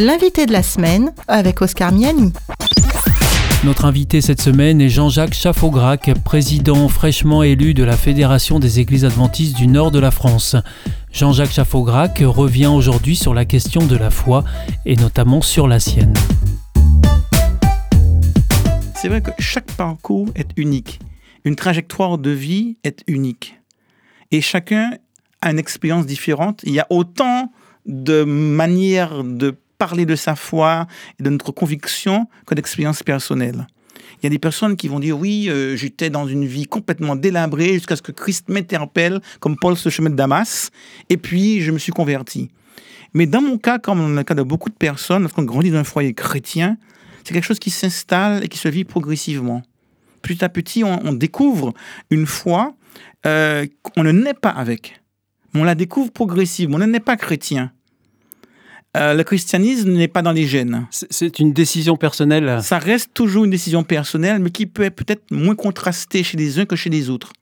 L'invité de la semaine avec Oscar Miani. Notre invité cette semaine est Jean-Jacques Chaffaugrac, président fraîchement élu de la Fédération des Églises adventistes du Nord de la France. Jean-Jacques Chaffaugrac revient aujourd'hui sur la question de la foi et notamment sur la sienne. C'est vrai que chaque parcours est unique. Une trajectoire de vie est unique. Et chacun a une expérience différente. Il y a autant de manières de parler de sa foi et de notre conviction que d'expérience personnelle. Il y a des personnes qui vont dire oui, euh, j'étais dans une vie complètement délabrée jusqu'à ce que Christ m'interpelle, comme Paul ce chemin de Damas, et puis je me suis converti. Mais dans mon cas, comme dans le cas de beaucoup de personnes, lorsqu'on grandit dans un foyer chrétien, c'est quelque chose qui s'installe et qui se vit progressivement. Petit à petit, on, découvre une foi euh, qu'on ne naît pas avec. On la découvre progressivement. On ne naît pas chrétien. Euh, le christianisme n'est pas dans les gènes. C'est une décision personnelle. Ça reste toujours une décision personnelle, mais qui peut être peut-être moins contrastée chez les uns que chez les autres.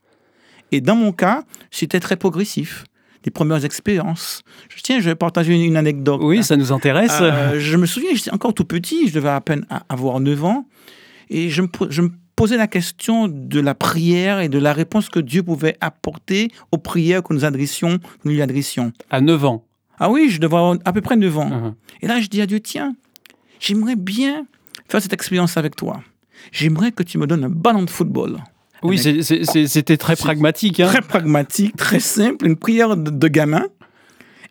Et dans mon cas, c'était très progressif. Les premières expériences. Je, tiens, je vais partager une, anecdote. Oui, ça nous intéresse. Euh, je me souviens, j'étais encore tout petit, je devais à peine avoir 9 ans, et je me, je me posais la question de la prière et de la réponse que Dieu pouvait apporter aux prières que nous adressions, que nous lui adressions. À 9 ans ah oui, je devais avoir à peu près 9 ans. Uh-huh. Et là, je dis à Dieu, tiens, j'aimerais bien faire cette expérience avec toi. J'aimerais que tu me donnes un ballon de football. Oui, c'était très pragmatique. Hein. Très pragmatique, très simple, une prière de, gamin.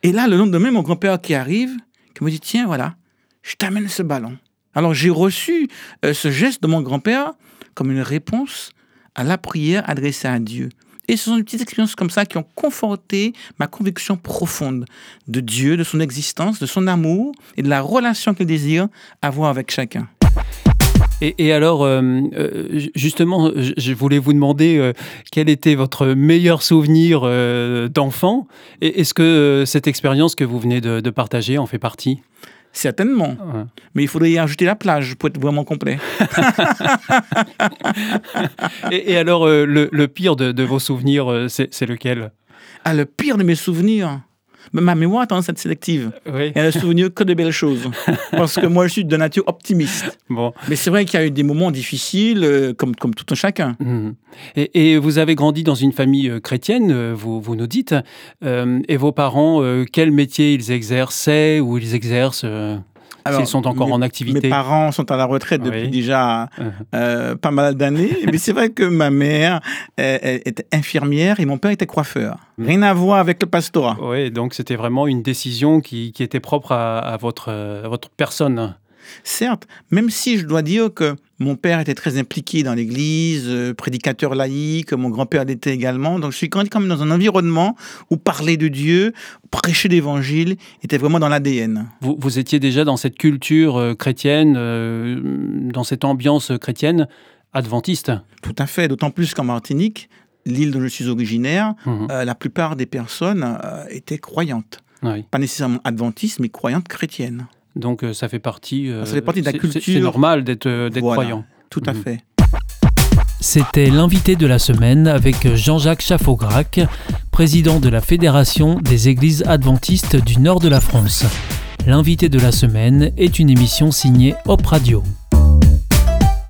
Et là, le lendemain, mon grand-père qui arrive, qui me dit, tiens, voilà, je t'amène ce ballon. Alors j'ai reçu euh, ce geste de mon grand-père comme une réponse à la prière adressée à Dieu. Et ce sont des petites expériences comme ça qui ont conforté ma conviction profonde de Dieu, de son existence, de son amour et de la relation qu'il désire avoir avec chacun. Et, alors, euh, euh, justement, je voulais vous demander euh, quel était votre meilleur souvenir d'enfant? Est-ce que cette expérience que vous venez de partager en fait partie? Certainement. Mais il faudrait y ajouter la plage pour être vraiment complet. et, alors, euh, le, pire de, vos souvenirs, euh, c'est lequel? Ah, le pire de mes souvenirs? Ma mémoire a tendance à être sélective. Oui. Elle ne se souvient que de belles choses. Parce que moi, je suis de nature optimiste. Bon. Mais c'est vrai qu'il y a eu des moments difficiles, euh, comme, comme tout un chacun. Mmh. Et, vous avez grandi dans une famille euh, chrétienne, euh, vous, vous nous dites. et vos parents, quel métier ils exerçaient ou ils exercent S'ils sont encore en activité. Mes parents sont à la retraite depuis déjà uh-huh. euh, pas mal d'années. mais c'est vrai que ma mère était infirmière et mon père était coiffeur. Mm. Rien à voir avec le pastorat. Oui, donc c'était vraiment une décision qui, qui était propre à, à votre, à votre personne. Certes, même si je dois dire que mon père était très impliqué dans l'Église, euh, prédicateur laïque, mon grand-père l'était également. Donc je suis grandi quand même dans un environnement où parler de Dieu, prêcher l'Évangile était vraiment dans l'ADN. Vous, vous, étiez déjà dans cette culture euh, chrétienne, euh, dans cette ambiance chrétienne adventiste Tout à fait, d'autant plus qu'en Martinique, l'île dont je suis originaire, mhm. la plupart des personnes étaient croyantes. Pas nécessairement adventistes, mais croyantes chrétiennes. Donc euh, ça fait partie. Euh, ça fait partie de la culture. C'est normal d'être euh, croyant. Tout à mhm. fait. C'était l'invité de la semaine avec Jean-Jacques Chaffaugrac, président de la Fédération des Églises adventistes du nord de la France. L'invité de la semaine est une émission signée Hop Radio.